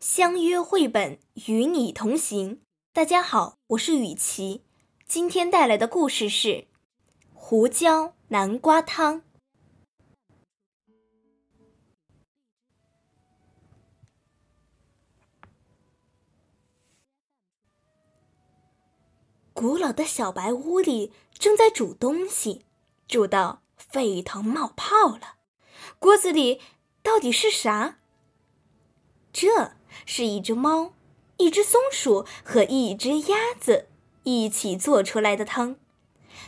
相约绘本与你同行。大家好，我是雨琪，今天带来的故事是胡椒南瓜汤。古老的小白屋里正在煮东西，煮到沸腾冒泡了。锅子里到底是啥？这是一只猫、一只松鼠和一只鸭子一起做出来的汤。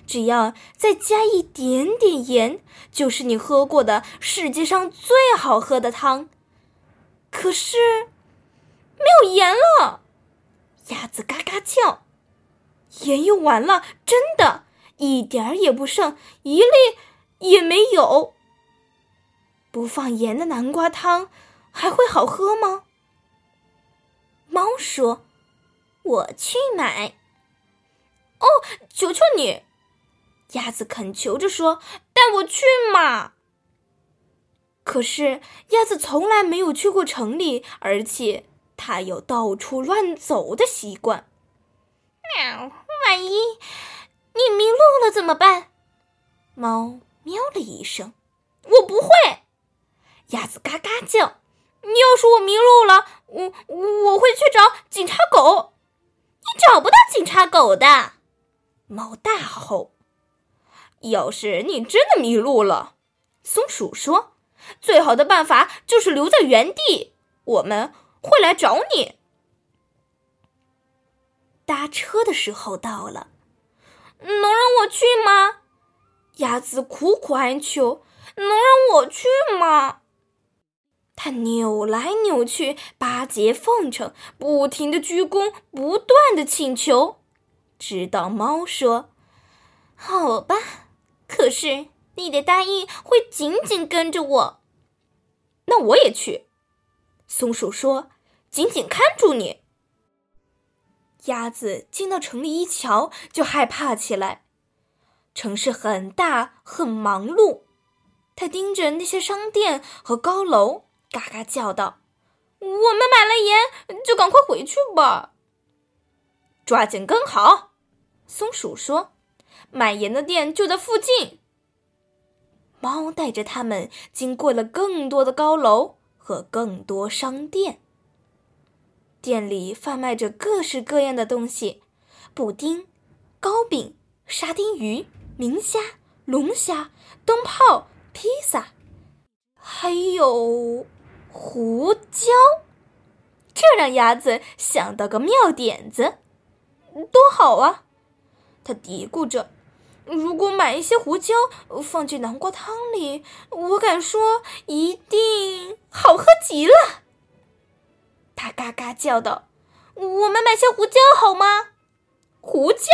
只要再加一点点盐，就是你喝过的世界上最好喝的汤。可是没有盐了，鸭子嘎嘎叫。盐用完了，真的，一点儿也不剩，一粒也没有。不放盐的南瓜汤还会好喝吗？猫说：“我去买。”哦，求求你！鸭子恳求着说：“带我去嘛！”可是鸭子从来没有去过城里，而且它有到处乱走的习惯。喵！万一你迷路了怎么办？猫喵了一声：“我不会。”鸭子嘎嘎叫：“你要是我迷路了，我我会去找警察狗。”你找不到警察狗的，猫大吼：“要是你真的迷路了，松鼠说，最好的办法就是留在原地，我们会来找你。”搭车的时候到了，能让我去吗？鸭子苦苦哀求：“能让我去吗？”它扭来扭去，巴结奉承，不停的鞠躬，不断的请求，直到猫说：“好吧，可是你得答应会紧紧跟着我。”那我也去。松鼠说：“紧紧看住你。”鸭子进到城里一瞧，就害怕起来。城市很大，很忙碌。它盯着那些商店和高楼，嘎嘎叫道：“我们买了盐，就赶快回去吧。”抓紧跟好，松鼠说：“买盐的店就在附近。”猫带着他们经过了更多的高楼和更多商店。店里贩卖着各式各样的东西：布丁、糕饼、沙丁鱼、明虾、龙虾、灯泡、披萨，还有胡椒。这让鸭子想到个妙点子，多好啊！他嘀咕着：“如果买一些胡椒放进南瓜汤里，我敢说一定好喝极了。”他嘎嘎叫道：“我们买些胡椒好吗？”胡椒。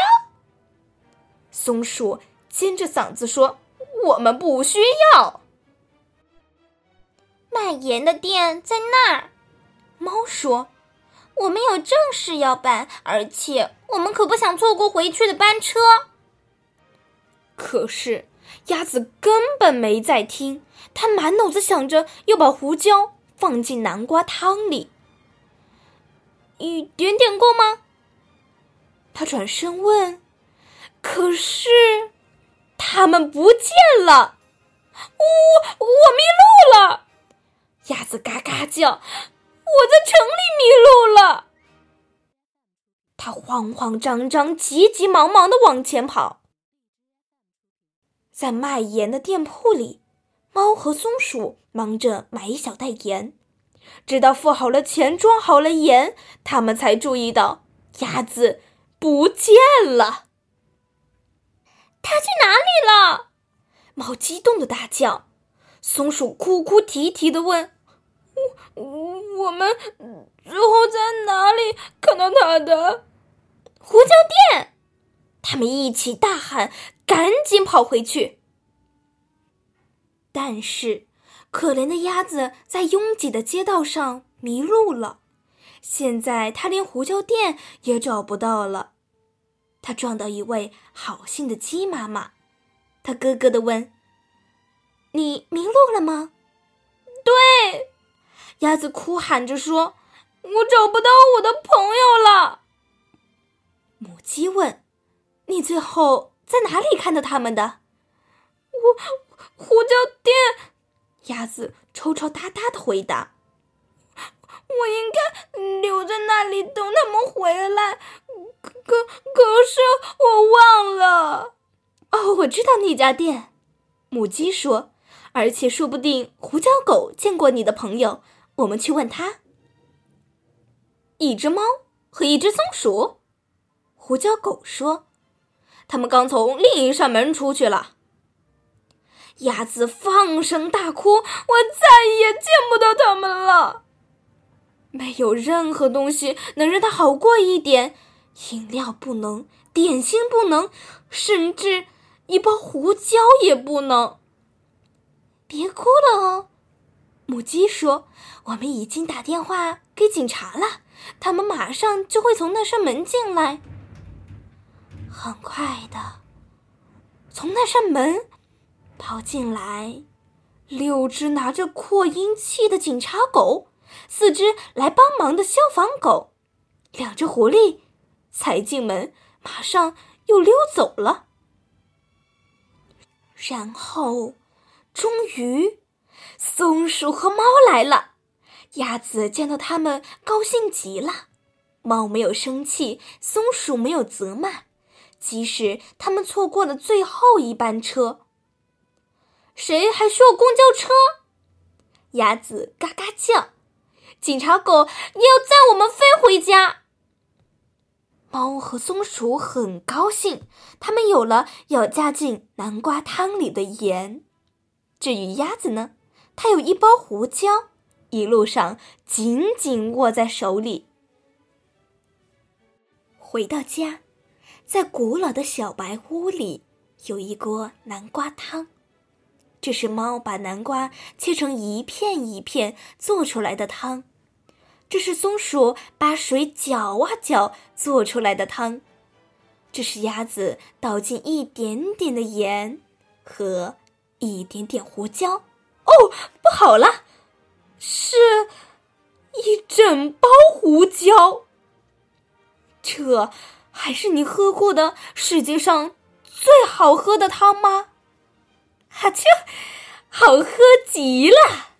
松鼠尖着嗓子说：“我们不需要。”卖盐的店在那儿。猫说：“我们有正事要办，而且我们可不想错过回去的班车。”可是鸭子根本没在听，它满脑子想着要把胡椒放进南瓜汤里。一点点够吗？他转身问。可是，他们不见了。我我迷路了！鸭子嘎嘎叫。我在城里迷路了。他慌慌张张、急急忙忙的往前跑。在卖盐的店铺里，猫和松鼠忙着买一小袋盐。直到付好了钱，装好了盐，他们才注意到鸭子不见了。它去哪里了？猫激动的大叫。松鼠哭哭啼啼的问：“我们最后在哪里看到他的胡椒店？”他们一起大喊，赶紧跑回去。但是。可怜的鸭子在拥挤的街道上迷路了，现在它连胡椒店也找不到了。它撞到一位好心的鸡妈妈，它咯咯的问：“你迷路了吗？”“对。”鸭子哭喊着说：“我找不到我的朋友了。母鸡问：“你最后在哪里看到他们的？”我胡椒店。鸭子抽抽搭搭的回答：“我应该留在那里等他们回来，可可是我忘了。”哦，我知道那家店。母鸡说：“而且说不定胡椒狗见过你的朋友，我们去问他。”一只猫和一只松鼠，胡椒狗说：“他们刚从另一扇门出去了。”鸭子放声大哭：“我再也见不到他们了。没有任何东西能让他好过一点，饮料不能，点心不能，甚至一包胡椒也不能。”别哭了哦，母鸡说：“我们已经打电话给警察了，他们马上就会从那扇门进来。”很快的，从那扇门。跑进来，六只拿着扩音器的警察狗，四只来帮忙的消防狗，两只狐狸才进门，马上又溜走了。然后，终于，松鼠和猫来了。鸭子见到他们，高兴极了。猫没有生气，松鼠没有责骂，即使他们错过了最后一班车。谁还需要公交车？鸭子嘎嘎叫。警察狗也要载我们飞回家。猫和松鼠很高兴，它们有了要加进南瓜汤里的盐。至于鸭子呢，他有一包胡椒，一路上紧紧握在手里。回到家，在古老的小白屋里，有一锅南瓜汤。这是猫把南瓜切成一片一片做出来的汤，这是松鼠把水搅啊搅做出来的汤，这是鸭子倒进一点点的盐和一点点胡椒。哦，不好了，是一整包胡椒。这还是你喝过的世界上最好喝的汤吗？哈啾，好喝极了！